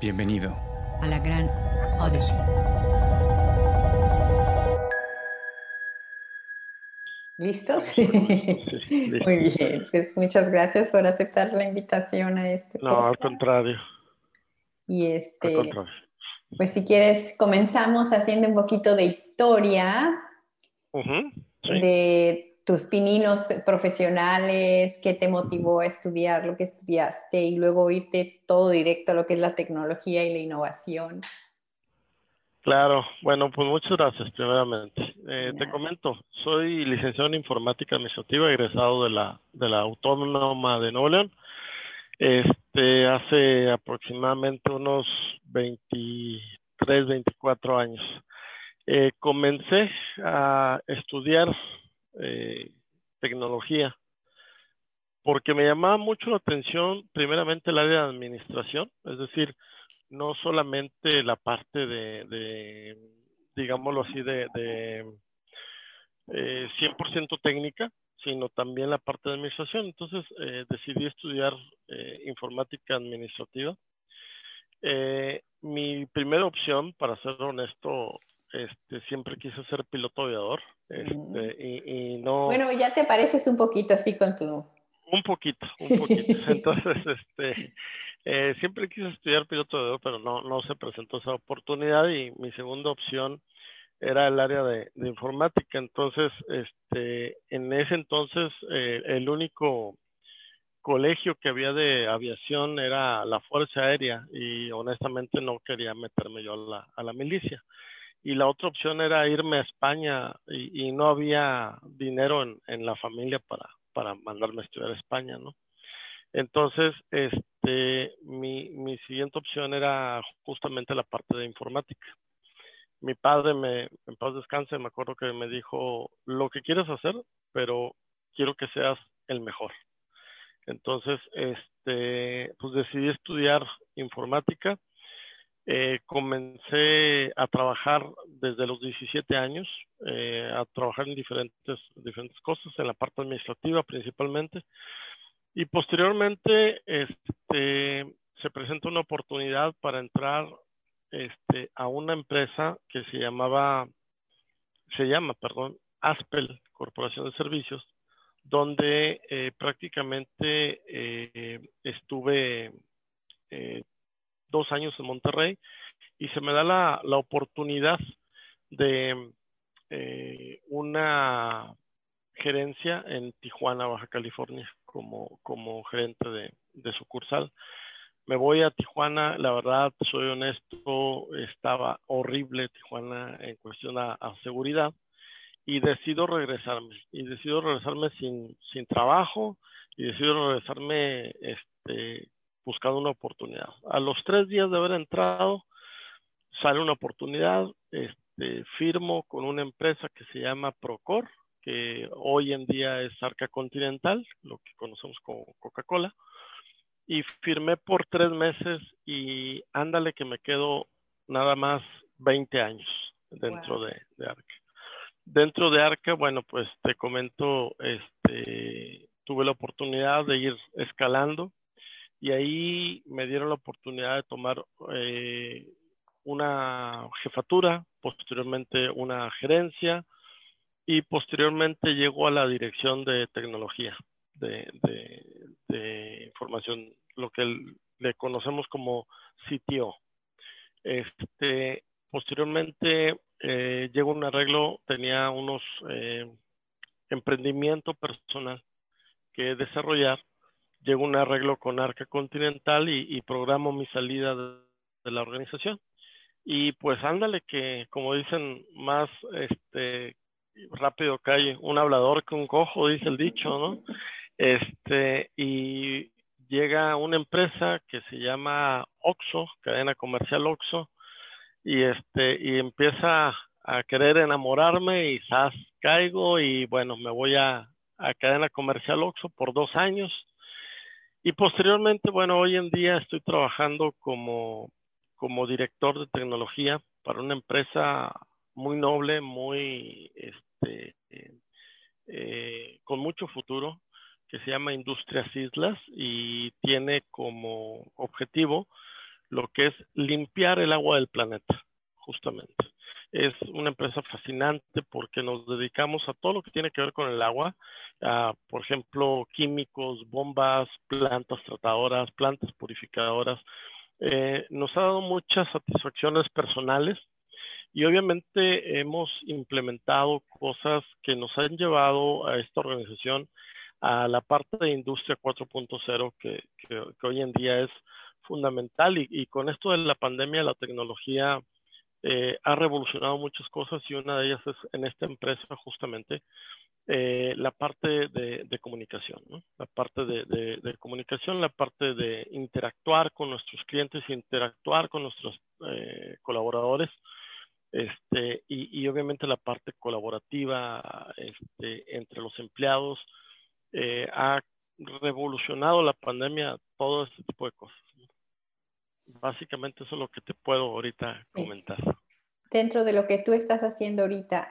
Bienvenido a la gran Odyssey. ¿Listos? Muy bien, pues muchas gracias por aceptar la invitación a este. No, al contrario. Y este, pues si quieres, comenzamos haciendo un poquito de historia de tus pininos profesionales, qué te motivó a estudiar lo que estudiaste y luego irte todo directo a lo que es la tecnología y la innovación. Claro, bueno, pues muchas gracias primeramente. Eh, te comento, soy licenciado en informática administrativa, egresado de la, de la Autónoma de Nuevo León. Este, hace aproximadamente unos 23, 24 años. Eh, comencé a estudiar eh, tecnología, porque me llamaba mucho la atención primeramente el área de administración, es decir, no solamente la parte de, digámoslo así, de, de 100% eh, técnica, sino también la parte de administración. Entonces eh, decidí estudiar informática administrativa. mi primera opción, para ser honesto, este, siempre quise ser piloto aviador. Este, y, no... Bueno, ya te pareces un poquito así con tu... Un poquito, un poquito. Entonces, este, eh, siempre quise estudiar piloto aviador, pero no, no se presentó esa oportunidad y mi segunda opción era el área de, informática. Entonces, este, en ese entonces, eh, el único colegio que había de aviación era la Fuerza Aérea y honestamente no quería meterme yo a la, a la milicia y la otra opción era irme a España y, no había dinero en, la familia para, para mandarme a estudiar a España, ¿no? Entonces, este, mi, mi siguiente opción era justamente la parte de informática. Mi padre me, en paz descanse, me acuerdo que me dijo, lo que quieres hacer, pero quiero que seas el mejor. Entonces, este, pues decidí estudiar informática eh, comencé a trabajar desde los 17 años, eh, a trabajar en diferentes, diferentes cosas, en la parte administrativa principalmente. Y posteriormente este, se presenta una oportunidad para entrar este, a una empresa que se llamaba, se llama, perdón, Aspel, Corporación de Servicios, donde eh, prácticamente estuve dos años en Monterrey y se me da la, la oportunidad de eh, una gerencia en Tijuana, Baja California, como, como gerente de, de, sucursal. Me voy a Tijuana, la verdad, soy honesto, estaba horrible Tijuana en cuestión a, seguridad y decido regresarme. Y decido regresarme sin, sin trabajo y decido regresarme este, buscando una oportunidad. A los tres días de haber entrado, sale una oportunidad, este, firmo con una empresa que se llama Procor, que hoy en día es Arca Continental, lo que conocemos como Coca-Cola, y firmé por tres meses y ándale que me quedo nada más 20 años dentro de, de, Arca. Dentro de Arca, bueno, pues te comento, este, tuve la oportunidad de ir escalando y ahí me dieron la oportunidad de tomar eh, una jefatura, posteriormente una gerencia y posteriormente llegó a la dirección de tecnología de, información, lo que le conocemos como CTO. Este, posteriormente eh, llegó un arreglo, tenía unos eh, emprendimiento personal que desarrollar llego un arreglo con Arca Continental y, programo mi salida de, la organización. Y pues ándale que, como dicen, más este rápido cae un hablador que un cojo, dice el dicho, ¿no? Este, y llega una empresa que se llama Oxo, cadena comercial Oxo, y este, y empieza a querer enamorarme y ¡zas! caigo y bueno, me voy a, a cadena comercial Oxo por dos años y posteriormente, bueno, hoy en día estoy trabajando como, como director de tecnología para una empresa muy noble, muy, este, eh, con mucho futuro, que se llama Industrias Islas y tiene como objetivo lo que es limpiar el agua del planeta, justamente. Es una empresa fascinante porque nos dedicamos a todo lo que tiene que ver con el agua, por ejemplo, químicos, bombas, plantas tratadoras, plantas purificadoras. Eh, nos ha dado muchas satisfacciones personales y obviamente hemos implementado cosas que nos han llevado a esta organización a la parte de industria 4.0 que, que, hoy en día es fundamental y, con esto de la pandemia la tecnología eh, ha revolucionado muchas cosas y una de ellas es en esta empresa justamente eh, la parte de, comunicación, la parte de, comunicación, la parte de interactuar con nuestros clientes, interactuar con nuestros eh, colaboradores este, y, obviamente la parte colaborativa este, entre los empleados eh, ha revolucionado la pandemia todo este tipo de cosas. Básicamente eso es lo que te puedo ahorita comentar. Dentro de lo que tú estás haciendo ahorita,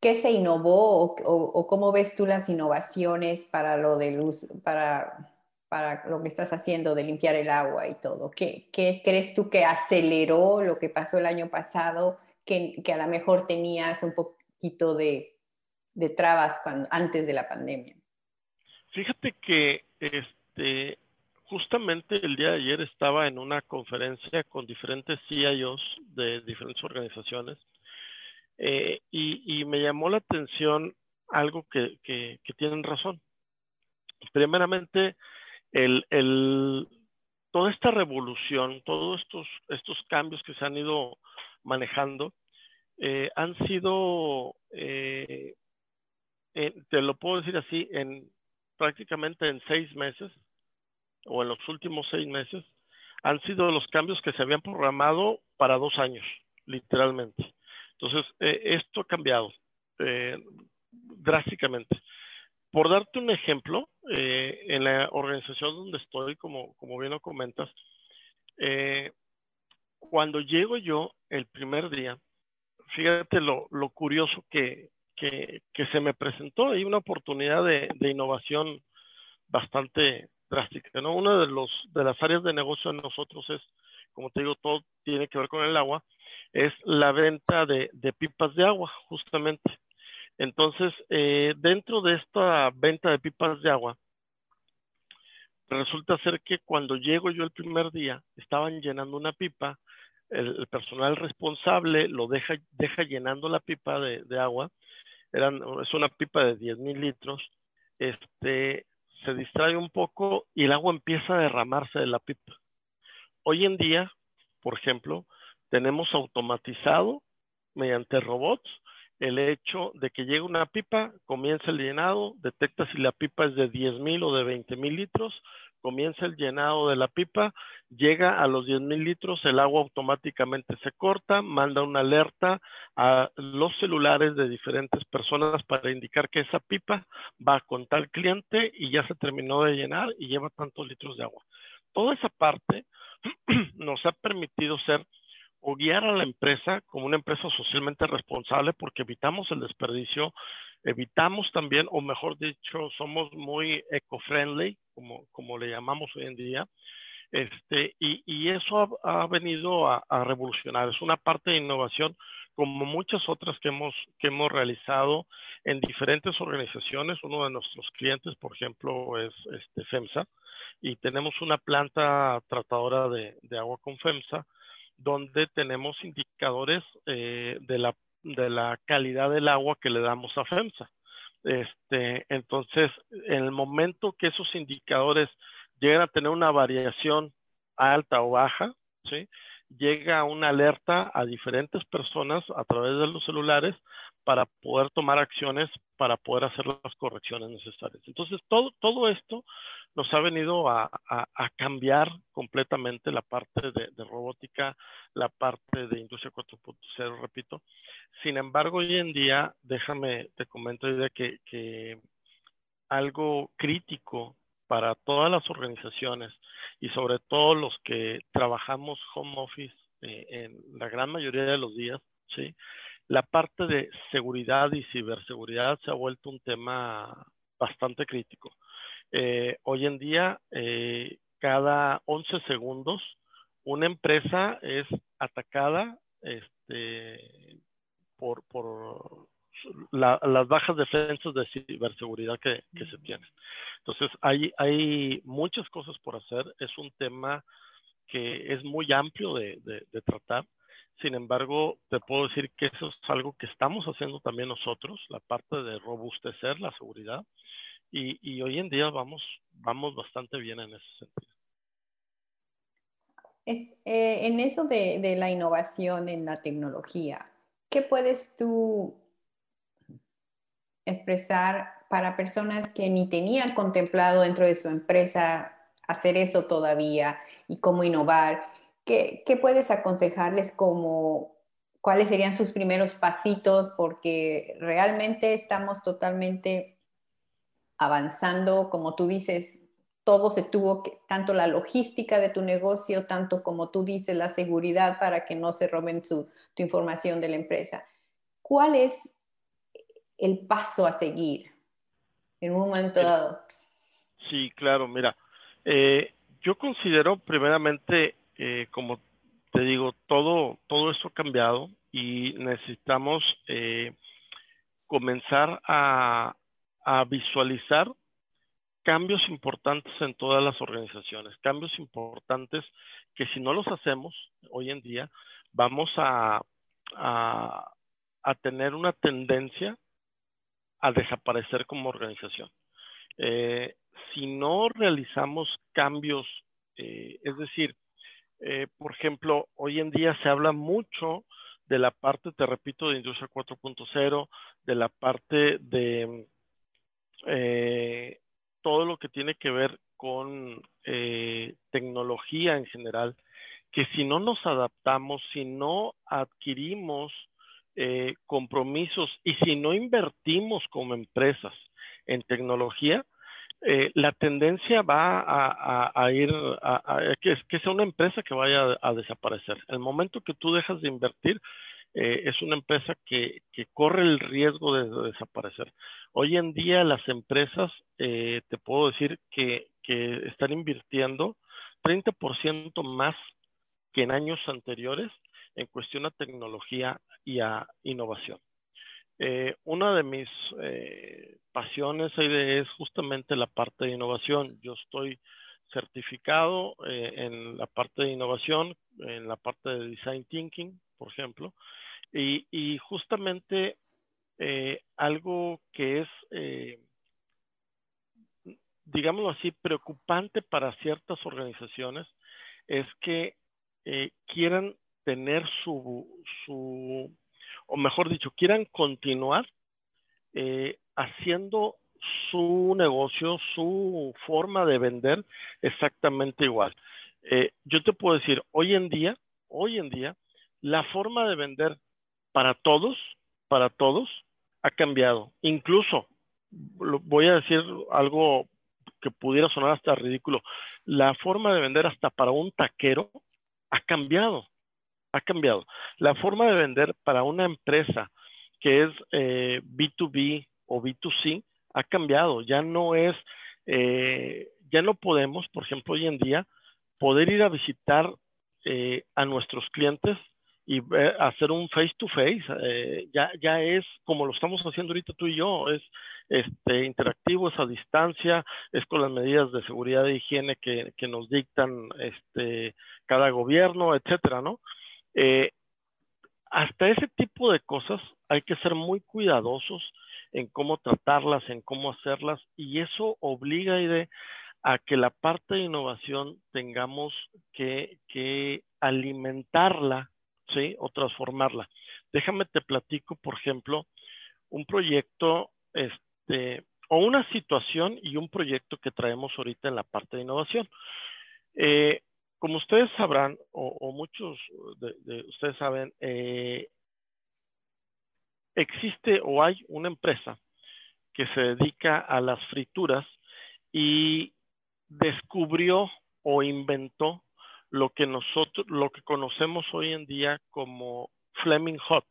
¿qué se innovó o, cómo ves tú las innovaciones para lo de luz, para, para lo que estás haciendo de limpiar el agua y todo? ¿Qué, qué crees tú que aceleró lo que pasó el año pasado, que, que a lo mejor tenías un poquito de de trabas antes de la pandemia? Fíjate que este, justamente el día de ayer estaba en una conferencia con diferentes CIOs de diferentes organizaciones eh, y, me llamó la atención algo que, tienen razón. Primeramente, el, toda esta revolución, todos estos, estos cambios que se han ido manejando, eh, han sido eh, te lo puedo decir así, en prácticamente en seis meses o en los últimos seis meses, han sido los cambios que se habían programado para dos años, literalmente. Entonces, eh, esto ha cambiado eh, drásticamente. Por darte un ejemplo, en la organización donde estoy, como, como bien lo comentas, cuando llego yo el primer día, fíjate lo, lo curioso que, que, se me presentó ahí una oportunidad de, innovación bastante drástica. ¿no? Una de, los, de las áreas de negocio de nosotros es, como te digo, todo tiene que ver con el agua, es la venta de, pipas de agua, justamente. Entonces, eh, dentro de esta venta de pipas de agua, resulta ser que cuando llego yo el primer día, estaban llenando una pipa, el, personal responsable lo deja, deja llenando la pipa de, de agua es una pipa de 10 mil litros, este, se distrae un poco y el agua empieza a derramarse de la pipa. Hoy en día, por ejemplo, tenemos automatizado mediante robots el hecho de que llega una pipa, comienza el llenado, detecta si la pipa es de 10 mil o de 20 mil litros, comienza el llenado de la pipa, llega a los 10 mil litros, el agua automáticamente se corta, manda una alerta a los celulares de diferentes personas para indicar que esa pipa va con tal cliente y ya se terminó de llenar y lleva tantos litros de agua. Toda esa parte nos ha permitido ser o guiar a la empresa como una empresa socialmente responsable porque evitamos el desperdicio, evitamos también, o mejor dicho, somos muy eco-friendly, como, como le llamamos hoy en día, este, y, y eso ha, venido a, revolucionar. Es una parte de innovación como muchas otras que hemos, que hemos realizado en diferentes organizaciones. Uno de nuestros clientes, por ejemplo, es este, FEMSA, y tenemos una planta tratadora de, de agua con FEMSA, donde tenemos indicadores eh, de la de la calidad del agua que le damos a FEMSA. Este, entonces, en el momento que esos indicadores llegan a tener una variación alta o baja, ¿sí? llega una alerta a diferentes personas a través de los celulares para poder tomar acciones, para poder hacer las correcciones necesarias. Entonces, todo, todo esto nos ha venido a, cambiar completamente la parte de, robótica, la parte de industria 4.0, repito. Sin embargo, hoy en día, déjame, te comento de que, que algo crítico para todas las organizaciones y sobre todo los que trabajamos home office eh, en la gran mayoría de los días, ¿sí? La parte de seguridad y ciberseguridad se ha vuelto un tema bastante crítico. Eh, hoy en día, eh, cada 11 segundos una empresa es atacada este, por, por las bajas defensas de ciberseguridad que, se tienen. Entonces, hay, hay muchas cosas por hacer. Es un tema que es muy amplio de, tratar. Sin embargo, te puedo decir que eso es algo que estamos haciendo también nosotros, la parte de robustecer la seguridad. Y, hoy en día vamos, vamos bastante bien en ese sentido. Eh, en eso de, la innovación en la tecnología, ¿qué puedes tú expresar para personas que ni tenían contemplado dentro de su empresa hacer eso todavía y cómo innovar? ¿Qué, qué puedes aconsejarles como cuáles serían sus primeros pasitos? Porque realmente estamos totalmente avanzando, como tú dices, todo se tuvo que, tanto la logística de tu negocio, tanto como tú dices, la seguridad para que no se roben tu información de la empresa. ¿Cuál es el paso a seguir en un momento dado? Sí, claro, mira, eh, yo considero primeramente, eh, como te digo, todo, todo esto ha cambiado y necesitamos eh, comenzar a, a visualizar cambios importantes en todas las organizaciones, cambios importantes que si no los hacemos hoy en día, vamos a, a, tener una tendencia a desaparecer como organización. Eh, si no realizamos cambios, eh, es decir, eh, por ejemplo, hoy en día se habla mucho de la parte, te repito, de industria 4.0, de la parte de todo lo que tiene que ver con tecnología en general, que si no nos adaptamos, si no adquirimos eh, compromisos y si no invertimos como empresas en tecnología, eh, la tendencia va a, ir a, que, que, sea una empresa que vaya a, desaparecer. El momento que tú dejas de invertir, eh, es una empresa que, corre el riesgo de, desaparecer. Hoy en día las empresas, te puedo decir que, que están invirtiendo 30% más que en años anteriores en cuestión a tecnología y a innovación. Eh, una de mis eh, pasiones es justamente la parte de innovación. Yo estoy certificado eh, en la parte de innovación, en la parte de design thinking, por ejemplo, y, justamente algo que es, digámoslo así, preocupante para ciertas organizaciones es que quieran tener su, su o mejor dicho, quieran continuar eh, haciendo su negocio, su forma de vender exactamente igual. Eh, yo te puedo decir, hoy en día, hoy en día, la forma de vender para todos, para todos, ha cambiado. Incluso, voy a decir algo que pudiera sonar hasta ridículo, la forma de vender hasta para un taquero ha cambiado ha cambiado. La forma de vender para una empresa que es B2B eh, o B2C ha cambiado. Ya no es, eh, ya no podemos, por ejemplo, hoy en día, poder ir a visitar eh, a nuestros clientes y hacer un face to face. ya, ya es como lo estamos haciendo ahorita tú y yo, es este, interactivo, es a distancia, es con las medidas de seguridad e higiene que, que nos dictan este, cada gobierno, etcétera, ¿no? Eh, hasta ese tipo de cosas hay que ser muy cuidadosos en cómo tratarlas, en cómo hacerlas, y eso obliga a que la parte de innovación tengamos que, alimentarla, ¿sí? O transformarla. Déjame te platico, por ejemplo, un proyecto, este, o una situación y un proyecto que traemos ahorita en la parte de innovación. Eh, como ustedes sabrán, o, muchos de, ustedes saben, eh, existe o hay una empresa que se dedica a las frituras y descubrió o inventó lo que nosotros, lo que conocemos hoy en día como Fleming Hot,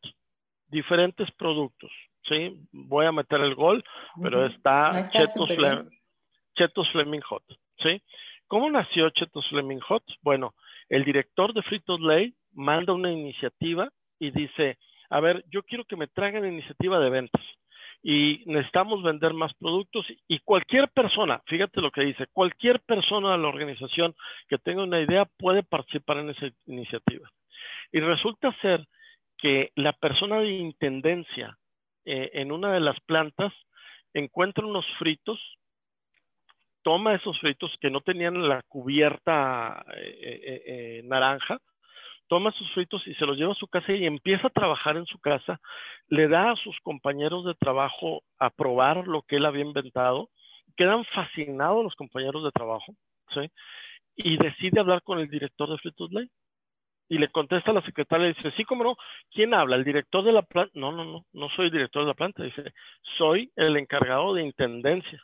diferentes productos, ¿sí? Voy a meter el gol, pero está Chetos, Chetos Fleming Hot, ¿sí? ¿Cómo nació Chetos Fleming Hot? Bueno, el director de Fritos Lay manda una iniciativa y dice, a ver, yo quiero que me traigan iniciativa de ventas y necesitamos vender más productos y cualquier persona, fíjate lo que dice, cualquier persona de la organización que tenga una idea puede participar en esa iniciativa. Y resulta ser que la persona de intendencia eh, en una de las plantas encuentra unos fritos, toma esos fritos que no tenían la cubierta eh, eh, naranja, toma sus fritos y se los lleva a su casa y empieza a trabajar en su casa, le da a sus compañeros de trabajo a probar lo que él había inventado, quedan fascinados los compañeros de trabajo, ¿sí? Y decide hablar con el director de Fritos Lay. Y le contesta a la secretaria dice, sí, cómo no, ¿quién habla? ¿El director de la planta? No, no, no, no soy el director de la planta. Dice, soy el encargado de intendencia.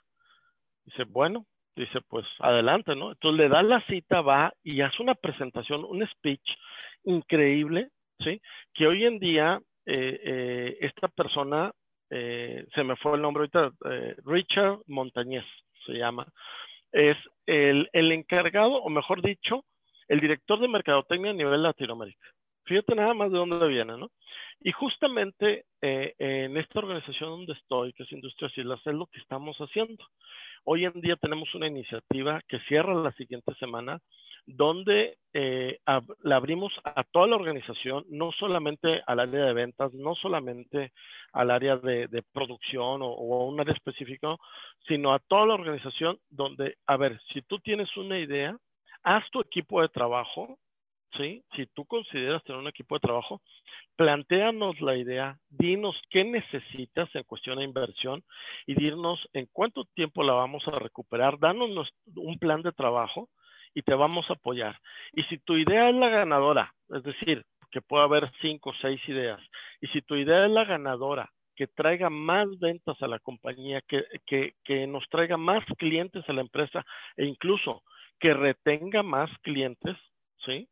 Dice, bueno, dice, pues adelante, ¿no? Entonces le da la cita, va y hace una presentación, un speech increíble, ¿sí? Que hoy en día eh, eh, esta persona, eh, se me fue el nombre ahorita, Richard Montañez se llama, es el, el encargado, o mejor dicho, el director de mercadotecnia a nivel Latinoamérica. Fíjate nada más de dónde viene, ¿no? Y justamente en esta organización donde estoy, que es Industrias Islas, es lo que estamos haciendo. Hoy en día tenemos una iniciativa que cierra la siguiente semana, donde eh, la abrimos a toda la organización, no solamente al área de ventas, no solamente al área de, producción o, un área específico, sino a toda la organización donde, a ver, si tú tienes una idea, haz tu equipo de trabajo, ¿sí? Si tú consideras tener un equipo de trabajo, planteanos la idea, dinos qué necesitas en cuestión de inversión y dinos en cuánto tiempo la vamos a recuperar, danos un plan de trabajo y te vamos a apoyar. Y si tu idea es la ganadora, es decir, que puede haber cinco o seis ideas, y si tu idea es la ganadora, que traiga más ventas a la compañía, que, que, que nos traiga más clientes a la empresa e incluso que retenga más clientes, ¿sí?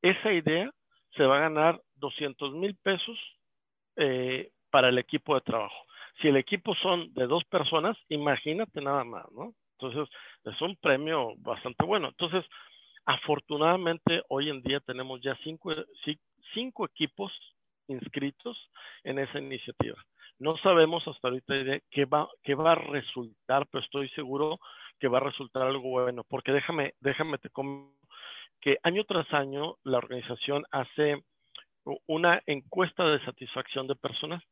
Esa idea se va a ganar 200 mil pesos eh, para el equipo de trabajo. Si el equipo son de dos personas, imagínate nada más, ¿no? Entonces, es un premio bastante bueno. Entonces, afortunadamente, hoy en día tenemos ya cinco, cinco equipos inscritos en esa iniciativa. No sabemos hasta ahorita qué va, qué va a resultar, pero estoy seguro que va a resultar algo bueno, porque déjame, déjame te que año tras año la organización hace una encuesta de satisfacción de personas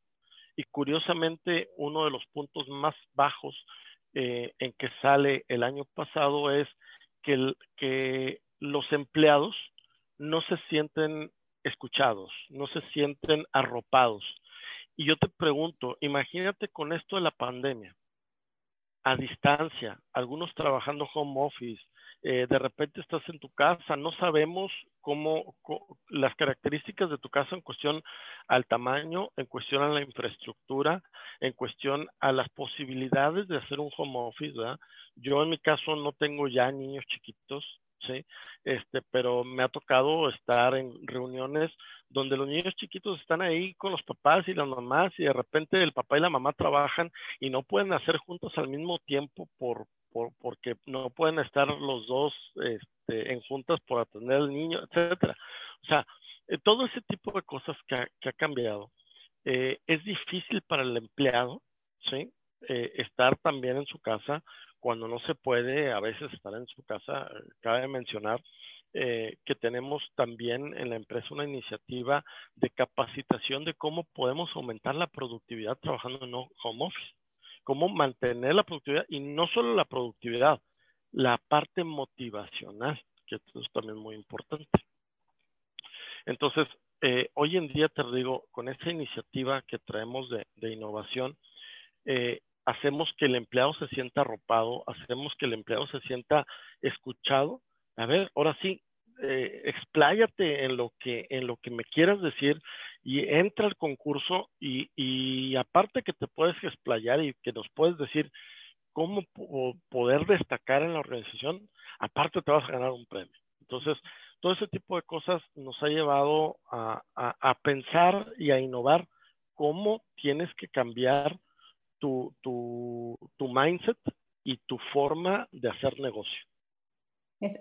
y curiosamente uno de los puntos más bajos eh, en que sale el año pasado es que, que los empleados no se sienten escuchados, no se sienten arropados. Y yo te pregunto, imagínate con esto de la pandemia, a distancia, algunos trabajando home office, eh, de repente estás en tu casa, no sabemos cómo, las características de tu casa en cuestión al tamaño, en cuestión a la infraestructura, en cuestión a las posibilidades de hacer un home office. Yo en mi caso no tengo ya niños chiquitos, ¿sí? Este, pero me ha tocado estar en reuniones donde los niños chiquitos están ahí con los papás y las mamás y de repente el papá y la mamá trabajan y no pueden hacer juntos al mismo tiempo por, por porque no pueden estar los dos este, en juntas por atender al niño, etcétera. O sea, eh, todo ese tipo de cosas que ha, cambiado. Eh, es difícil para el empleado, ¿sí? Eh, estar también en su casa cuando no se puede a veces estar en su casa. Cabe mencionar que tenemos también en la empresa una iniciativa de capacitación de cómo podemos aumentar la productividad trabajando en home office, cómo mantener la productividad y no solo la productividad, la parte motivacional, que es también muy importante. Entonces, eh, hoy en día te digo, con esta iniciativa que traemos de, de innovación, eh, hacemos que el empleado se sienta arropado, hacemos que el empleado se sienta escuchado. A ver, ahora sí, eh, expláyate en lo que en lo que me quieras decir y entra al concurso y, aparte que te puedes explayar y que nos puedes decir cómo poder destacar en la organización, aparte te vas a ganar un premio. Entonces, todo ese tipo de cosas nos ha llevado a, a, a pensar y a innovar cómo tienes que cambiar tu, tu, tu mindset y tu forma de hacer negocio.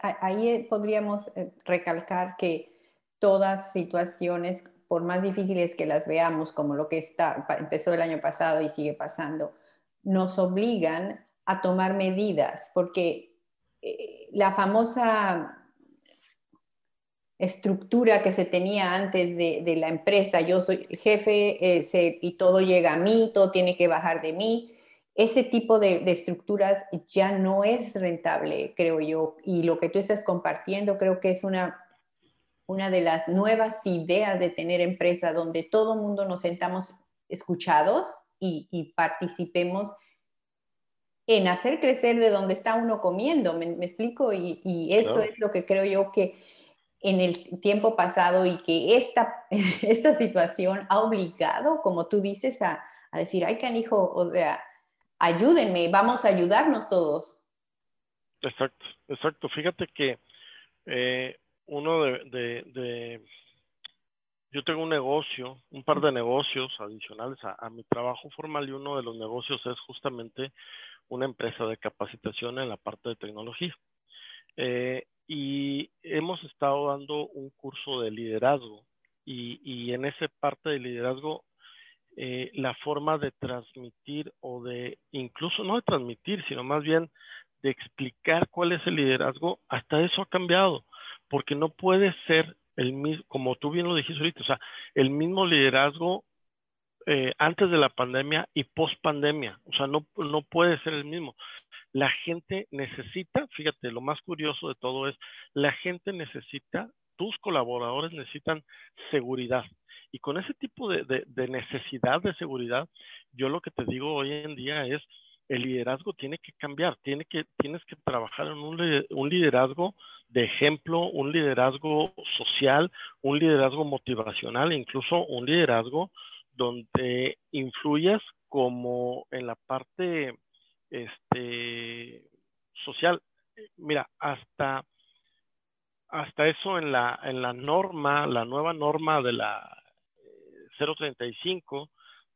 Ahí podríamos eh, recalcar que todas situaciones, por más difíciles que las veamos, como lo que está, empezó el año pasado y sigue pasando, nos obligan a tomar medidas, porque eh, la famosa estructura que se tenía antes de, la empresa, yo soy el jefe eh, y todo llega a mí, todo tiene que bajar de mí, ese tipo de, estructuras ya no es rentable, creo yo, y lo que tú estás compartiendo creo que es una, una de las nuevas ideas de tener empresa donde todo el mundo nos sentamos escuchados y, participemos en hacer crecer de donde está uno comiendo, ¿me, explico? Y, eso es lo que creo yo que en el tiempo pasado y que esta, esta situación ha obligado, como tú dices, a, a decir, ay, canijo, o sea, ayúdenme, vamos a ayudarnos todos. Exacto, exacto. Fíjate que eh, uno de, yo tengo un negocio, un par de negocios adicionales a, mi trabajo formal y uno de los negocios es justamente una empresa de capacitación en la parte de tecnología. Eh, y hemos estado dando un curso de liderazgo y, y en esa parte de liderazgo eh, la forma de transmitir o de, incluso no de transmitir, sino más bien de explicar cuál es el liderazgo, hasta eso ha cambiado, porque no puede ser el mismo, como tú bien lo dijiste ahorita, o sea, el mismo liderazgo eh, antes de la pandemia y post pandemia, o sea, no, no puede ser el mismo. La gente necesita, fíjate, lo más curioso de todo es, la gente necesita, tus colaboradores necesitan seguridad. Y con ese tipo de, necesidad de seguridad, yo lo que te digo hoy en día es, el liderazgo tiene que cambiar, tiene que, tienes que trabajar en un, un liderazgo de ejemplo, un liderazgo social, un liderazgo motivacional, incluso un liderazgo donde influyas como en la parte este, social. Mira, hasta, hasta eso en la, en la norma, la nueva norma de la 035,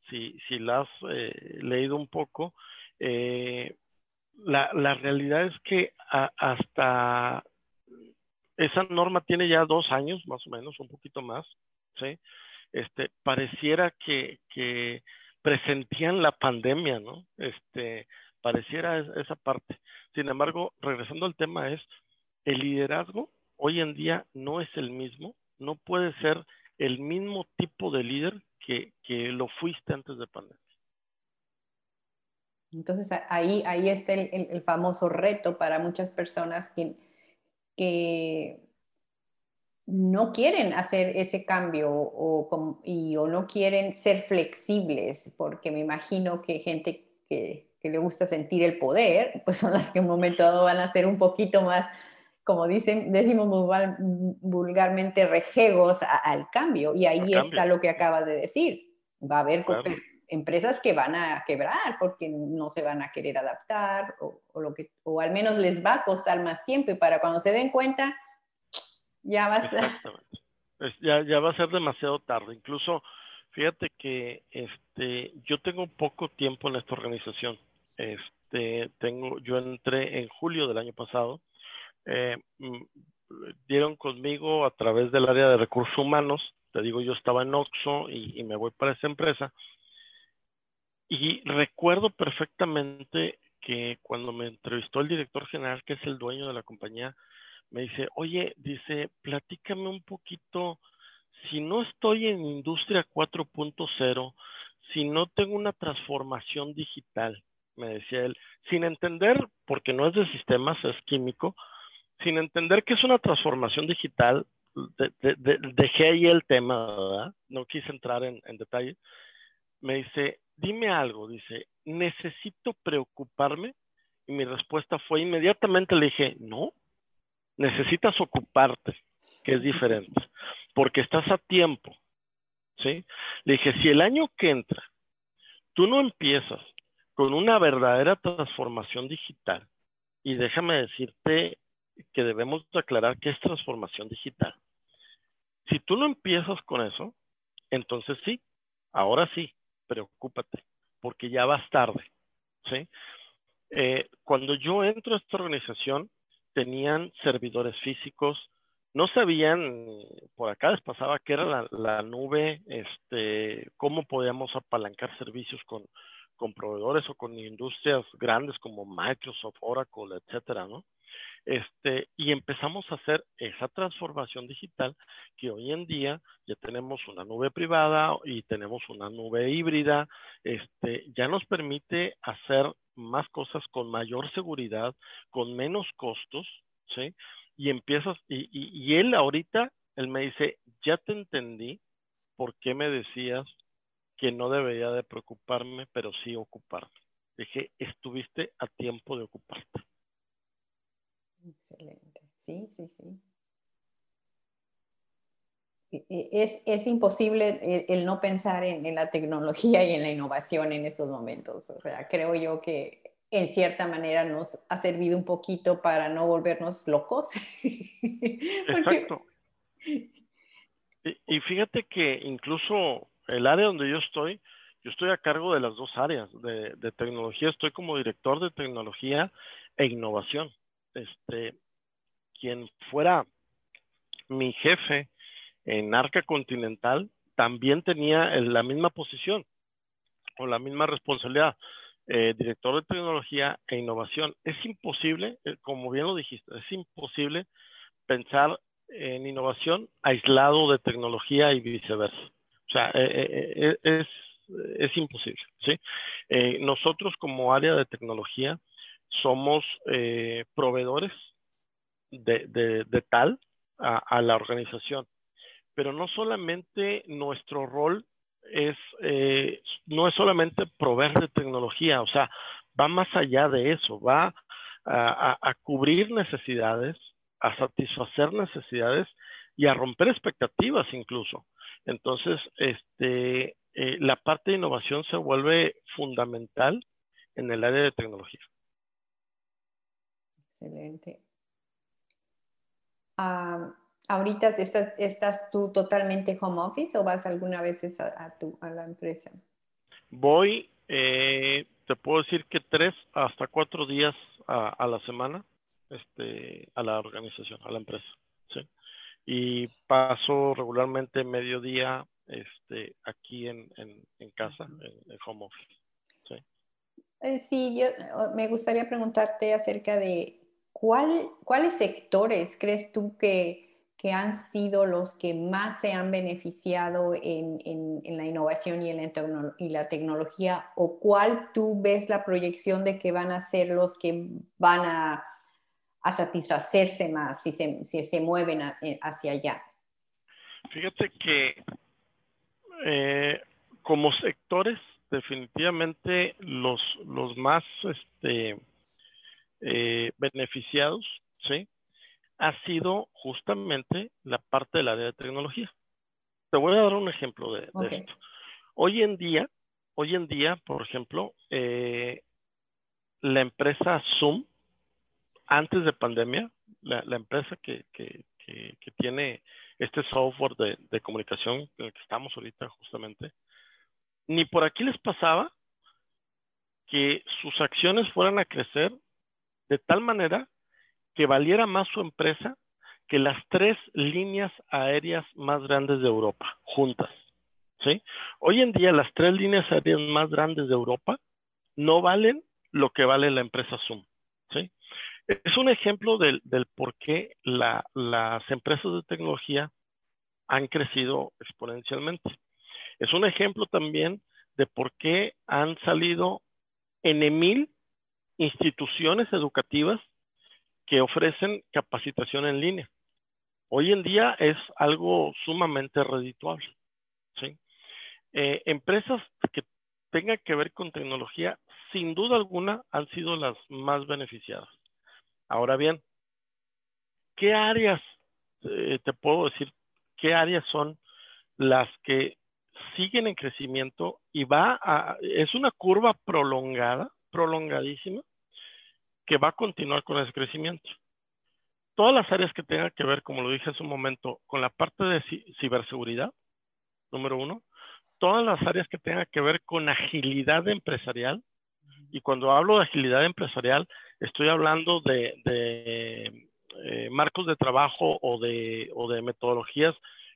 si, si la has eh, leído un poco, eh, la, la, realidad es que hasta esa norma tiene ya dos años, más o menos, un poquito más, ¿sí? Este, pareciera que, que presentían la pandemia, ¿no? Este, pareciera esa parte. Sin embargo, regresando al tema es, el liderazgo hoy en día no es el mismo, no puede ser el mismo tipo de líder que, lo fuiste antes de pandemia. Entonces ahí, ahí está el, famoso reto para muchas personas que, que no quieren hacer ese cambio o, y, o no quieren ser flexibles, porque me imagino que gente que, que, le gusta sentir el poder, pues son las que en un momento dado van a ser un poquito más como dicen, decimos vulgarmente, rejegos al cambio. Y ahí está lo que acabas de decir. Va a haber empresas que van a quebrar porque no se van a querer adaptar o, lo que, o al menos les va a costar más tiempo y para cuando se den cuenta, ya va a ser... Ya, ya va a ser demasiado tarde. Incluso, fíjate que este, yo tengo poco tiempo en esta organización. Este, tengo, yo entré en julio del año pasado eh, mm, dieron conmigo a través del área de recursos humanos. Te digo, yo estaba en Oxxo y, me voy para esa empresa. Y recuerdo perfectamente que cuando me entrevistó el director general, que es el dueño de la compañía, me dice, oye, dice, platícame un poquito, si no estoy en industria 4.0, si no tengo una transformación digital, me decía él, sin entender, porque no es de sistemas, es químico, sin entender que es una transformación digital, dejé ahí el tema, ¿verdad? No quise entrar en, detalle. Me dice, dime algo, dice, ¿necesito preocuparme? Y mi respuesta fue inmediatamente le dije, no, necesitas ocuparte, que es diferente, porque estás a tiempo, ¿sí? Le dije, si el año que entra tú no empiezas con una verdadera transformación digital, y déjame decirte que debemos aclarar que es transformación digital. Si tú no empiezas con eso, entonces sí, ahora sí, preocúpate, porque ya vas tarde. ¿sí? Eh, cuando yo entro a esta organización, tenían servidores físicos, no sabían, por acá les pasaba que era la, nube, este, cómo podíamos apalancar servicios con, con proveedores o con industrias grandes como Microsoft, Oracle, etcétera, ¿no? Este, y empezamos a hacer esa transformación digital que hoy en día ya tenemos una nube privada y tenemos una nube híbrida, este, ya nos permite hacer más cosas con mayor seguridad, con menos costos, ¿sí? Y empiezas, y, él ahorita, él me dice, ya te entendí por qué me decías que no debería de preocuparme, pero sí ocuparme. Dije, estuviste a tiempo de ocuparte. Excelente. Sí, sí, sí. Es, es imposible el, no pensar en, la tecnología y en la innovación en estos momentos. O sea, creo yo que en cierta manera nos ha servido un poquito para no volvernos locos. Exacto. Y, fíjate que incluso el área donde yo estoy, yo estoy a cargo de las dos áreas de, de tecnología. Estoy como director de tecnología e innovación este, quien fuera mi jefe en Arca Continental también tenía la misma posición o la misma responsabilidad, eh, director de tecnología e innovación. Es imposible, eh, como bien lo dijiste, es imposible pensar en innovación aislado de tecnología y viceversa. O sea, eh, es, es imposible. ¿sí? nosotros como área de tecnología, somos eh, proveedores de, tal a, la organización. Pero no solamente nuestro rol es, eh, no es solamente proveer de tecnología, o sea, va más allá de eso, va a, cubrir necesidades, a satisfacer necesidades y a romper expectativas incluso. Entonces, este, eh, la parte de innovación se vuelve fundamental en el área de tecnología. Excelente. Ah, ¿Ahorita estás, estás, tú totalmente home office o vas alguna vez a, a, la empresa? Voy, eh, te puedo decir que tres hasta cuatro días a, la semana este, a la organización, a la empresa. ¿sí? Y paso regularmente mediodía este, aquí en, en, casa, en, home office. ¿sí? Eh, sí, yo me gustaría preguntarte acerca de ¿cuáles sectores crees tú que, han sido los que más se han beneficiado en, la innovación y en la, tecnología? ¿O cuál tú ves la proyección de que van a ser los que van a, satisfacerse más si se, mueven eh, hacia allá? Fíjate que eh, como sectores, definitivamente los, los más este, eh, beneficiados, ¿sí? Ha sido justamente la parte del área de tecnología. Te voy a dar un ejemplo de, esto. Hoy en día, hoy en día, por ejemplo, eh, la empresa Zoom, antes de pandemia, la, empresa que, que, tiene este software de, de, comunicación en el que estamos ahorita justamente, ni por aquí les pasaba que sus acciones fueran a crecer de tal manera que valiera más su empresa que las tres líneas aéreas más grandes de Europa, juntas. ¿sí? Hoy en día las tres líneas aéreas más grandes de Europa no valen lo que vale la empresa Zoom. ¿sí? Es un ejemplo del, por qué las empresas de tecnología han crecido exponencialmente. Es un ejemplo también de por qué han salido en mil instituciones educativas que ofrecen capacitación en línea. Hoy en día es algo sumamente redituable. Eh, empresas que tengan que ver con tecnología, sin duda alguna, han sido las más beneficiadas. Ahora bien, ¿qué áreas, eh, te puedo decir, qué áreas son las que siguen en crecimiento y va a, es una curva prolongada prolongadísima que va a continuar con ese crecimiento. Todas las áreas que tengan que ver, como lo dije hace un momento, con la parte de ciberseguridad, número uno, todas las áreas que tengan que ver con agilidad empresarial, y cuando hablo de agilidad empresarial, Estoy hablando de, eh, marcos de trabajo o de, metodologías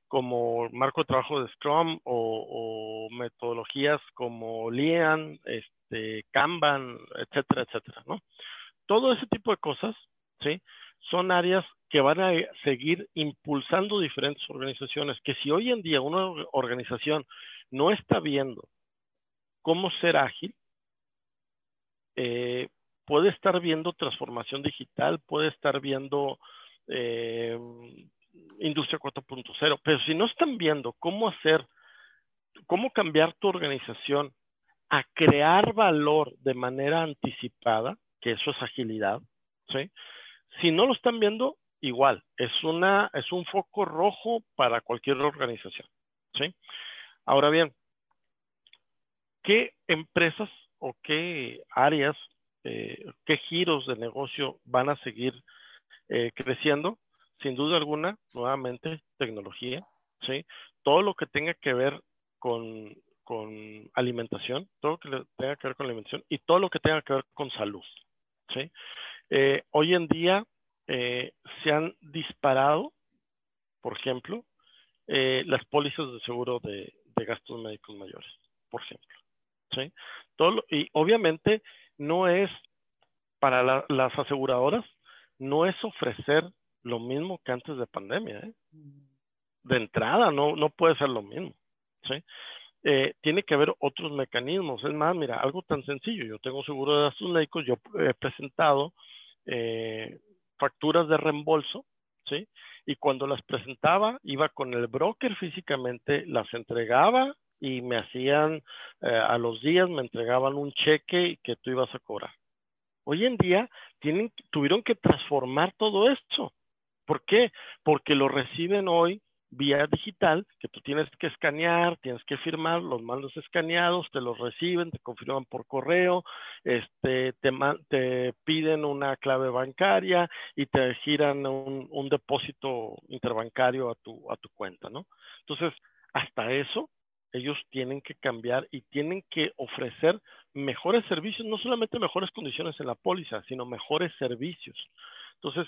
como marco de trabajo de Scrum o, metodologías como Lean, este, Kanban, etcétera, etcétera, ¿no? Todo ese tipo de cosas, ¿sí? Son áreas que van a seguir impulsando diferentes organizaciones, que si hoy en día una organización no está viendo cómo ser ágil, eh, puede estar viendo transformación digital, puede estar viendo eh, industria 4.0, pero si no están viendo cómo hacer, cómo cambiar tu organización a crear valor de manera anticipada, que eso es agilidad, ¿sí? Si no lo están viendo, igual, es, una, es un foco rojo para cualquier organización, ¿sí? Ahora bien, ¿qué empresas o qué áreas, eh, qué giros de negocio van a seguir eh, creciendo? sin duda alguna, nuevamente, tecnología, ¿sí? Todo lo que tenga que ver con, alimentación, todo lo que tenga que ver con alimentación y todo lo que tenga que ver con salud, ¿sí? Eh, hoy en día eh, se han disparado, por ejemplo, eh, las pólizas de seguro de, gastos médicos mayores, por ejemplo, ¿sí? Todo y obviamente no es para las aseguradoras, no es ofrecer lo mismo que antes de pandemia. De entrada, no, no puede ser lo mismo. ¿sí? Eh, tiene que haber otros mecanismos. Es más, mira, algo tan sencillo. Yo tengo seguro de gastos médicos, yo he presentado eh, facturas de reembolso, ¿sí? Y cuando las presentaba, iba con el broker físicamente, las entregaba y me hacían, a los días me entregaban un cheque que tú ibas a cobrar. Hoy en día tienen, tuvieron que transformar todo esto. ¿Por qué? Porque lo reciben hoy vía digital, que tú tienes que escanear, tienes que firmar, los mandos escaneados, te los reciben, te confirman por correo, este, te, te piden una clave bancaria y te giran un, un, depósito interbancario a tu, a tu cuenta, ¿no? Entonces, hasta eso, ellos tienen que cambiar y tienen que ofrecer mejores servicios, no solamente mejores condiciones en la póliza, sino mejores servicios. Entonces,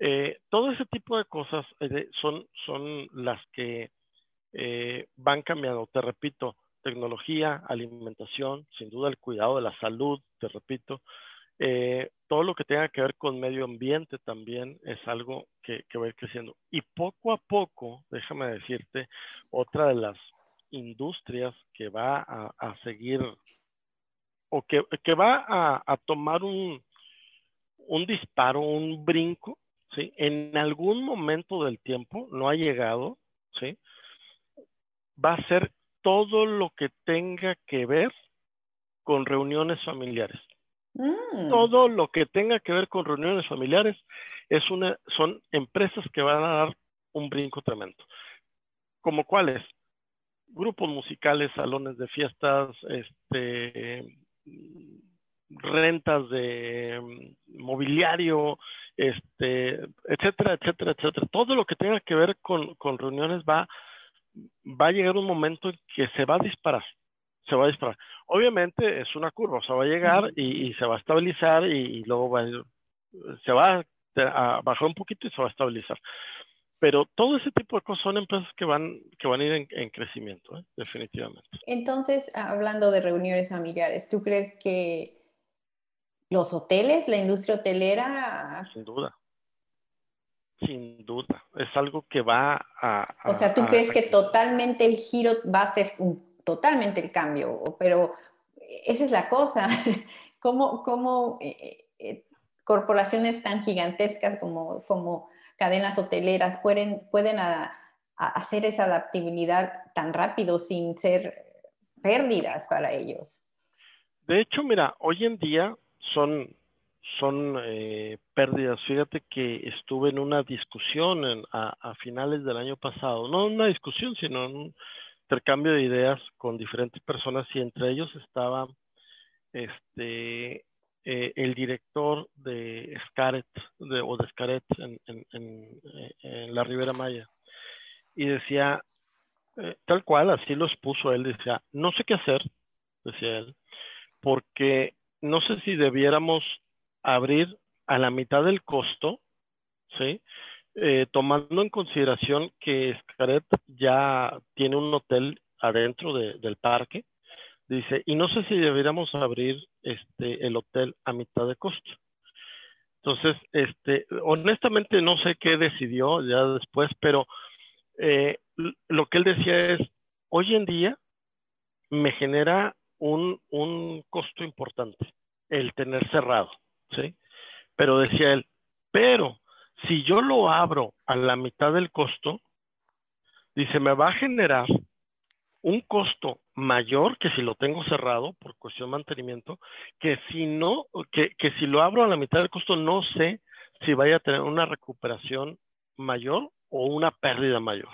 eh, todo ese tipo de cosas eh, son, son las que eh, van cambiando. Te repito, tecnología, alimentación, sin duda el cuidado de la salud, te repito. todo lo que tenga que ver con medio ambiente también es algo que, va a ir creciendo. Y poco a poco, déjame decirte, otra de las industrias que va a, seguir o que, que va a, a tomar un, un disparo, un brinco, ¿sí? En algún momento del tiempo, no ha llegado, ¿sí? Va a ser todo lo que tenga que ver con reuniones familiares. Mm. Todo lo que tenga que ver con reuniones familiares es una, son empresas que van a dar un brinco tremendo. ¿Como cuáles? Grupos musicales, salones de fiestas, este, rentas de mm, mobiliario, este, etcétera, etcétera, etcétera. Todo lo que tenga que ver con, reuniones va, va a llegar un momento en que se va a disparar. Se va a disparar. Obviamente es una curva, o sea, va a llegar y, se va a estabilizar y, luego va a se va a bajar un poquito y se va a estabilizar. Pero todo ese tipo de cosas son empresas que van, que van a ir en, crecimiento, ¿eh? definitivamente. Entonces, hablando de reuniones familiares, ¿tú crees que los hoteles, la industria hotelera. Sin duda. Sin duda. Es algo que va a... o sea, ¿tú crees que totalmente el giro va a ser totalmente el cambio? Pero esa es la cosa. ¿Cómo, cómo eh, eh, corporaciones tan gigantescas como, como cadenas hoteleras pueden, pueden hacer esa adaptabilidad tan rápido sin ser pérdidas para ellos? De hecho, mira, hoy en día son, son eh, pérdidas. Fíjate que estuve en una discusión a, finales del año pasado, no una discusión, sino un intercambio de ideas con diferentes personas y entre ellos estaba este eh, el director de Scaret de, o de Scaret en, en, la Ribera Maya y decía eh, tal cual así lo expuso él decía no sé qué hacer decía él porque no sé si debiéramos abrir a la mitad del costo, ¿sí? Eh, tomando en consideración que Scaret ya tiene un hotel adentro del parque, dice, y no sé si deberíamos abrir este, el hotel a mitad de costo. Entonces, este, honestamente no sé qué decidió ya después, pero eh, lo que él decía es, hoy en día me genera un, un costo importante el tener cerrado, ¿sí? Pero decía él, pero si yo lo abro a la mitad del costo, dice, me va a generar un costo mayor que si lo tengo cerrado por cuestión de mantenimiento, que si no, que, que si lo abro a la mitad del costo, no sé si vaya a tener una recuperación mayor o una pérdida mayor.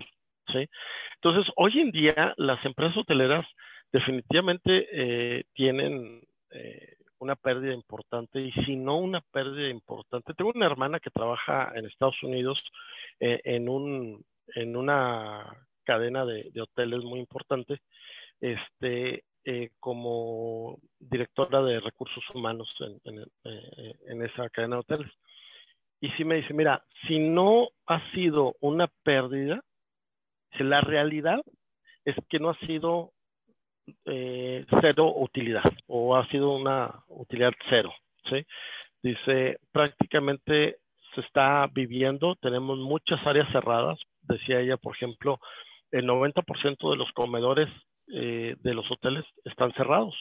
¿sí? Entonces, hoy en día las empresas hoteleras definitivamente eh, tienen eh, una pérdida importante y si no una pérdida importante. Tengo una hermana que trabaja en Estados Unidos eh, en, un, en una cadena de, hoteles muy importante, este, como directora de recursos humanos en, en, esa cadena de hoteles. Y sí me dice, mira, si no ha sido una pérdida, la realidad es que no ha sido eh, cero utilidad o ha sido una utilidad cero. ¿sí? Dice, prácticamente se está viviendo, tenemos muchas áreas cerradas. Decía ella, por ejemplo, el 90% de los comedores eh, de los hoteles están cerrados.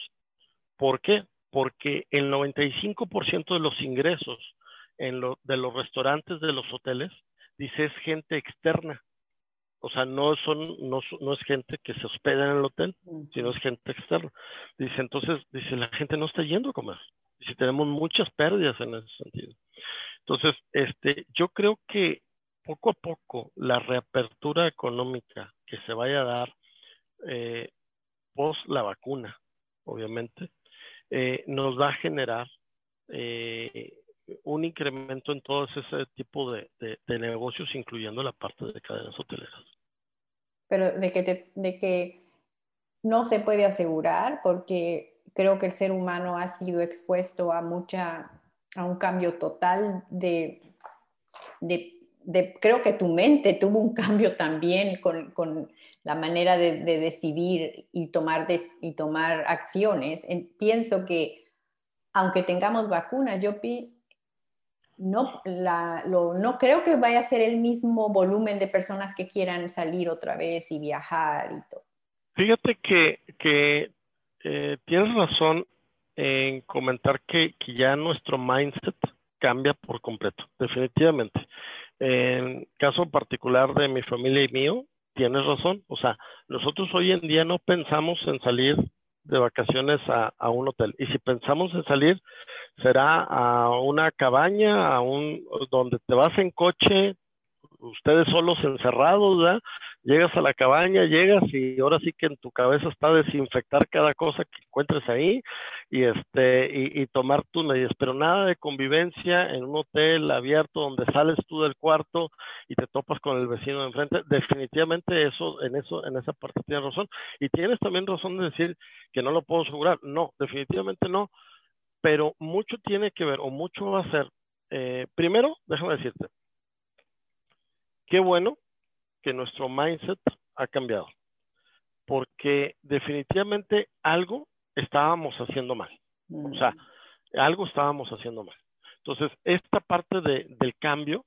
¿Por qué? Porque el 95% de los ingresos de los restaurantes de los hoteles, dice, es gente externa o sea, no, son, no, no es gente que se hospeda en el hotel, sino es gente externa. Dice, entonces, dice, la gente no está yendo a comer. Dice, tenemos muchas pérdidas en ese sentido. Entonces, este, yo creo que poco a poco la reapertura económica que se vaya a dar eh, post la vacuna, obviamente, eh, nos va a generar eh, un incremento en todo ese tipo de, negocios, incluyendo la parte de cadenas hoteleras. Pero de que, de que no se puede asegurar porque creo que el ser humano ha sido expuesto a mucha, a un cambio total de, de, creo que tu mente tuvo un cambio también con, con la manera de, decidir y tomar, y tomar acciones. pienso que aunque tengamos vacunas, yo no, no creo que vaya a ser el mismo volumen de personas que quieran salir otra vez y viajar y todo. Fíjate que, que eh, tienes razón en comentar que, que, ya nuestro mindset cambia por completo, definitivamente. En caso particular de mi familia y mío, tienes razón. O sea, nosotros hoy en día no pensamos en salir de vacaciones a, un hotel. Y si pensamos en salir, será a una cabaña, a un donde te vas en coche, ustedes solos encerrados, ¿verdad? Llegas a la cabaña, llegas y ahora sí que en tu cabeza está desinfectar cada cosa que encuentres ahí y este y, tomar tus medidas, pero nada de convivencia en un hotel abierto donde sales tú del cuarto y te topas con el vecino de enfrente. Definitivamente eso en eso en esa parte tienes razón y tienes también razón de decir que no lo puedo asegurar. No, definitivamente no, pero mucho tiene que ver o mucho va a ser. Eh, primero, déjame decirte, qué bueno que nuestro mindset ha cambiado, porque definitivamente algo estábamos haciendo mal. O sea, mm. algo estábamos haciendo mal. Entonces, esta parte de, del cambio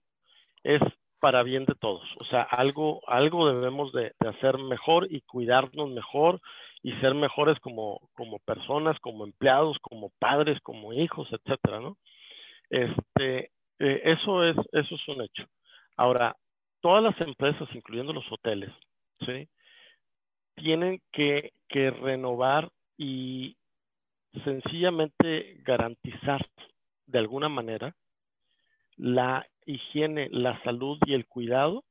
es para bien de todos. O sea, algo, algo debemos de, hacer mejor y cuidarnos mejor y ser mejores como, como personas, como empleados, como padres, como hijos, etcétera, ¿no? Este, eh, eso es, eso es un hecho. Ahora, todas las empresas, incluyendo los hoteles, ¿sí? tienen que, renovar y sencillamente garantizar de alguna manera la higiene, la salud y el cuidado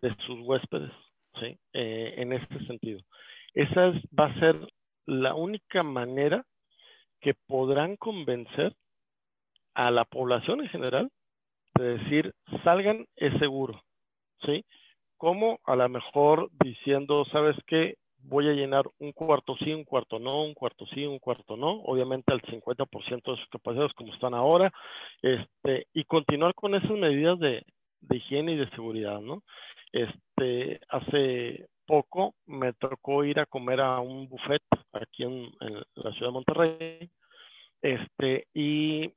de sus huéspedes, ¿sí? Eh, en este sentido. Esa va a ser la única manera que podrán convencer a la población en general de decir, salgan, es seguro, ¿sí? Como a lo mejor diciendo, ¿sabes qué? Voy a llenar un cuarto sí, un cuarto no, un cuarto sí, un cuarto no, obviamente al 50% de sus capacidades como están ahora, este, y continuar con esas medidas de, de higiene y de seguridad, ¿no? Este, hace poco me tocó ir a comer a un buffet aquí en, la ciudad de Monterrey, este, y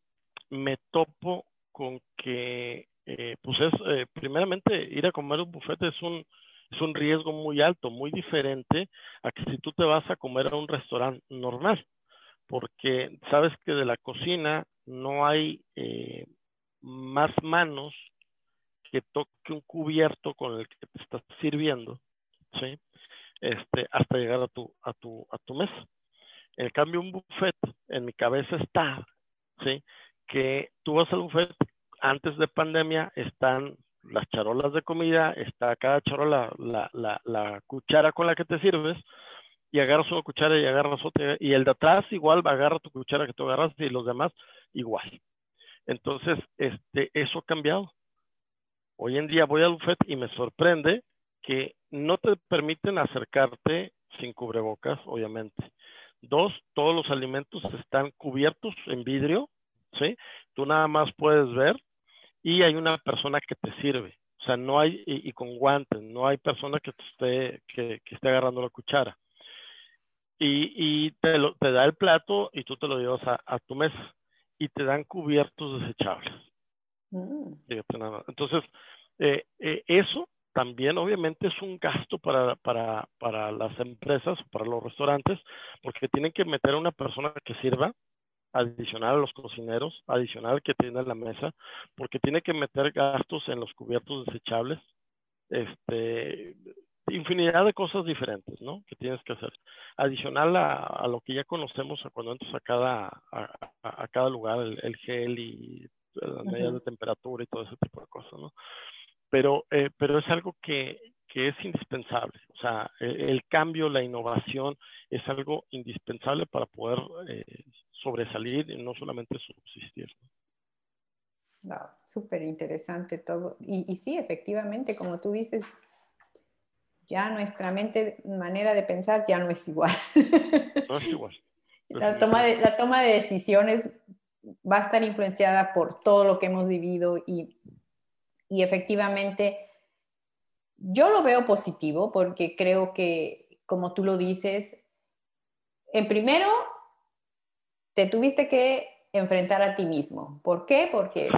me topo con que, eh, pues es, eh, primeramente, ir a comer un buffet es un, es un riesgo muy alto, muy diferente a que si tú te vas a comer a un restaurante normal, porque sabes que de la cocina no hay eh, más manos que toque un cubierto con el que te estás sirviendo, ¿sí? Este, hasta llegar a tu, a tu, a tu mesa. En cambio, un buffet, en mi cabeza está, ¿sí? Que tú vas al buffet, antes de pandemia están las charolas de comida, está cada charola, la, la, la cuchara con la que te sirves, y agarras una cuchara y agarras otra, y el de atrás igual agarra tu cuchara que tú agarras y los demás igual. Entonces, este, eso ha cambiado. Hoy en día voy al buffet y me sorprende que no te permiten acercarte sin cubrebocas, obviamente. Dos, todos los alimentos están cubiertos en vidrio, ¿sí? Tú nada más puedes ver y hay una persona que te sirve. O sea, no hay, y, con guantes, no hay persona que te esté, que, esté agarrando la cuchara. Y, te, lo, te da el plato y tú te lo llevas a, a tu mesa. Y te dan cubiertos desechables. Mm. Entonces, eh, eh, eso también obviamente es un gasto para, para, para las empresas, para los restaurantes, porque tienen que meter a una persona que sirva, adicional a los cocineros, adicional que tiene en la mesa, porque tiene que meter gastos en los cubiertos desechables, este, infinidad de cosas diferentes, ¿no? Que tienes que hacer. Adicional a, lo que ya conocemos cuando entras a cada, a, cada lugar, el, gel y las medidas de temperatura y todo ese tipo de cosas, ¿no? Pero, eh, pero es algo que, que es indispensable. O sea, e, el, cambio, la innovación es algo indispensable para poder eh, sobresalir y no solamente subsistir. Wow, Súper interesante todo. Y, y, sí, efectivamente, como tú dices, ya nuestra mente, manera de pensar ya no es igual. No es igual. La toma, de, la toma de decisiones va a estar influenciada por todo lo que hemos vivido y, y efectivamente yo lo veo positivo porque creo que, como tú lo dices, en primero te tuviste que enfrentar a ti mismo. ¿Por qué? Porque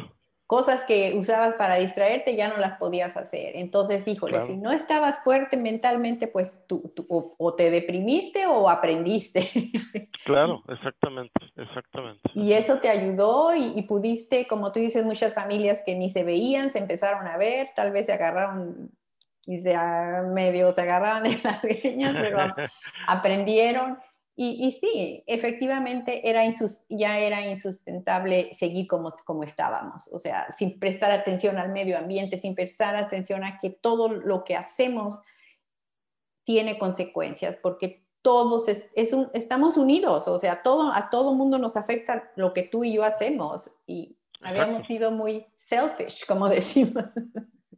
cosas que usabas para distraerte ya no las podías hacer. Entonces, híjole, si no estabas fuerte mentalmente, pues tú, o, te deprimiste o aprendiste. Claro, exactamente, exactamente. Y eso te ayudó y, pudiste, como tú dices, muchas familias que ni se veían, se empezaron a ver, tal vez se agarraron y se medio se agarraban de las greñas, pero aprendieron. Y, sí, efectivamente era ya era insustentable seguir como, como estábamos, o sea, sin prestar atención al medio ambiente, sin prestar atención a que todo lo que hacemos tiene consecuencias, porque todos es, un, estamos unidos, o sea, todo, a todo mundo nos afecta lo que tú y yo hacemos y habíamos sido muy selfish, como decimos.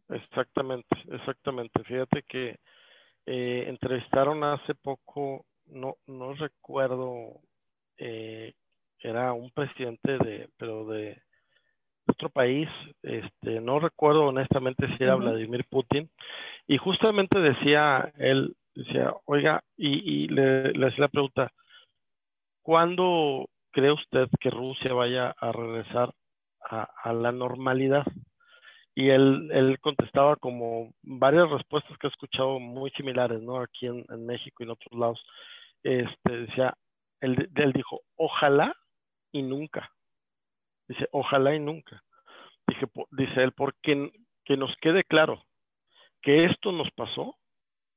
Exactamente, exactamente. Fíjate que eh, entrevistaron hace poco no, no recuerdo, eh, era un presidente de, pero de otro país, este, no recuerdo honestamente si era Vladimir Putin, y justamente decía él, decía, oiga, y, y le, le hacía la pregunta, ¿cuándo cree usted que Rusia vaya a regresar a, a la normalidad? y él, él contestaba como varias respuestas que he escuchado muy similares, ¿no? Aquí en, en México y en otros lados este, decía, él, él dijo, ojalá y nunca. Dice, ojalá y nunca. Dije, dice él, porque que nos quede claro que esto nos pasó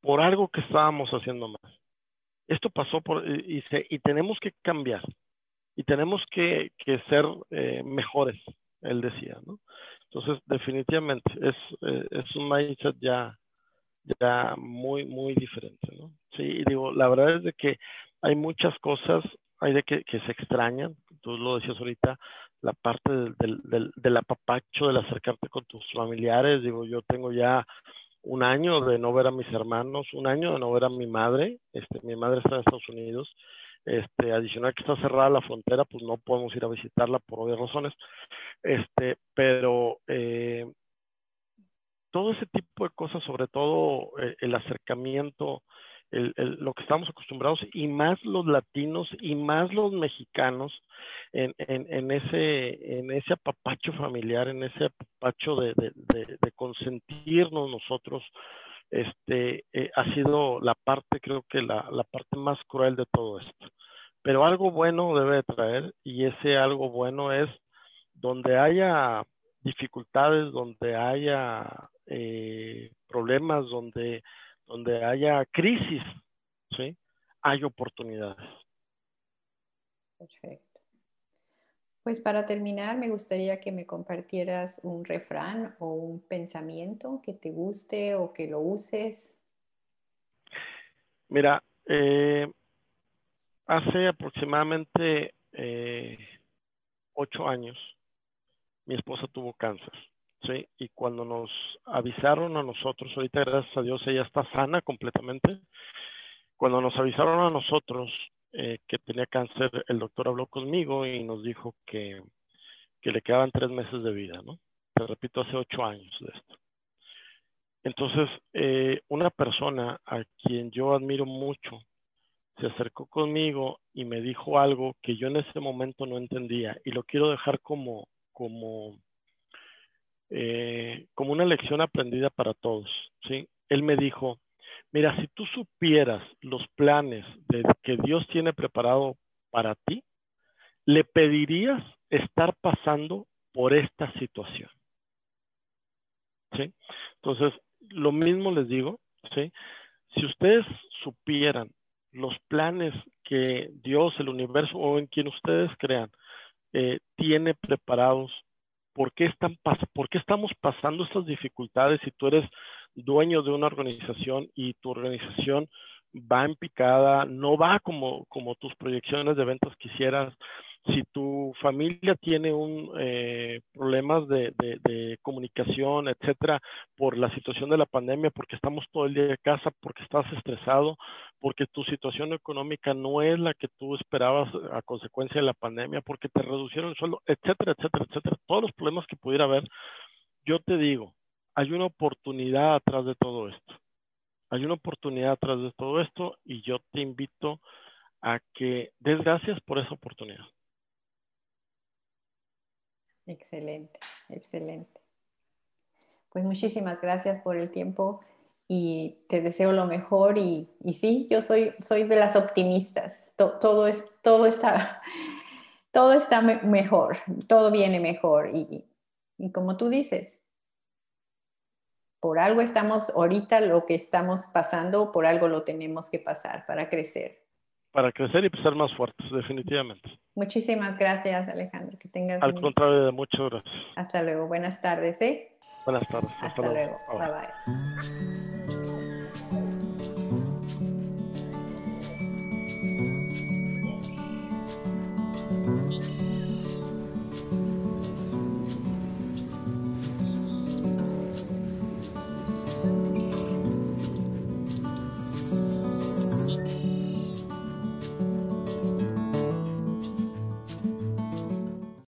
por algo que estábamos haciendo mal. Esto pasó por, y, y tenemos que cambiar y tenemos que, que ser eh, mejores, él decía, ¿no? Entonces, definitivamente, es, eh, es un mindset ya, ya muy, muy diferente, ¿no? Sí, digo, la verdad es de que hay muchas cosas, hay de que, que se extrañan, tú lo decías ahorita, la parte del, del, del, apapacho, del acercarte con tus familiares, digo, yo tengo ya un año de no ver a mis hermanos, un año de no ver a mi madre, este, mi madre está en Estados Unidos, este, adicional que está cerrada la frontera, pues no podemos ir a visitarla por obvias razones, este, pero eh, todo ese tipo de cosas, sobre todo eh, el acercamiento, lo que estamos acostumbrados, y más los latinos y más los mexicanos, en, ese, apapacho familiar, en ese apapacho de, de, consentirnos nosotros, este, eh, ha sido la parte, creo que la, la parte más cruel de todo esto. Pero algo bueno debe traer, y ese algo bueno es donde haya dificultades, donde haya eh, problemas, donde, donde haya crisis, ¿sí? hay oportunidades. Perfecto. Pues para terminar, me gustaría que me compartieras un refrán o un pensamiento que te guste o que lo uses. Mira, eh, hace aproximadamente eh, ocho años, mi esposa tuvo cáncer, ¿sí? Y cuando nos avisaron a nosotros, ahorita gracias a Dios ella está sana completamente, cuando nos avisaron a nosotros eh, que tenía cáncer, el doctor habló conmigo y nos dijo que, que le quedaban tres meses de vida, ¿no? Te repito, hace ocho años de esto. Entonces, eh, una persona a quien yo admiro mucho se acercó conmigo y me dijo algo que yo en ese momento no entendía y lo quiero dejar como, como, eh, como una lección aprendida para todos. ¿sí? Él me dijo, mira, si tú supieras los planes que Dios tiene preparado para ti, le pedirías estar pasando por esta situación. ¿Sí? Entonces, lo mismo les digo, ¿sí? Si ustedes supieran los planes que Dios, el universo o en quien ustedes crean, eh, tiene preparados, ¿por qué, están ¿por qué estamos pasando estas dificultades si tú eres dueño de una organización y tu organización va en picada, no va como, como tus proyecciones de ventas quisieras? Si tu familia tiene un eh, problemas de, comunicación, etcétera, por la situación de la pandemia, porque estamos todo el día de casa, porque estás estresado, porque tu situación económica no es la que tú esperabas a consecuencia de la pandemia, porque te reducieron el sueldo, etcétera, etcétera, etcétera, todos los problemas que pudiera haber, yo te digo, hay una oportunidad atrás de todo esto. Hay una oportunidad atrás de todo esto y yo te invito a que des gracias por esa oportunidad. Excelente, excelente. Pues muchísimas gracias por el tiempo y te deseo lo mejor y, y sí, yo soy, soy de las optimistas. todo, es, todo, está, todo está mejor, todo viene mejor y, y como tú dices, por algo estamos ahorita lo que estamos pasando, por algo lo tenemos que pasar para crecer para crecer y ser más fuertes, definitivamente. Muchísimas gracias, Alejandro. Que tengas. Al contrario, muchas gracias. Hasta luego. Buenas tardes, ¿eh? Buenas tardes. Hasta, luego. bye. bye.